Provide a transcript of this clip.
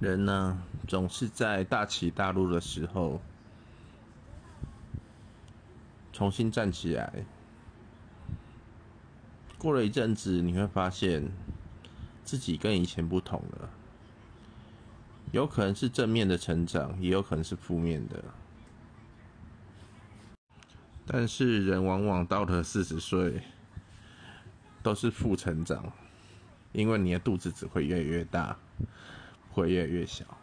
人呢，总是在大起大落的时候，重新站起来。过了一阵子，你会发现自己跟以前不同了。有可能是正面的成长，也有可能是负面的。但是人往往到了四十岁，都是负成长，因为你的肚子只会越来越大。会越来越小。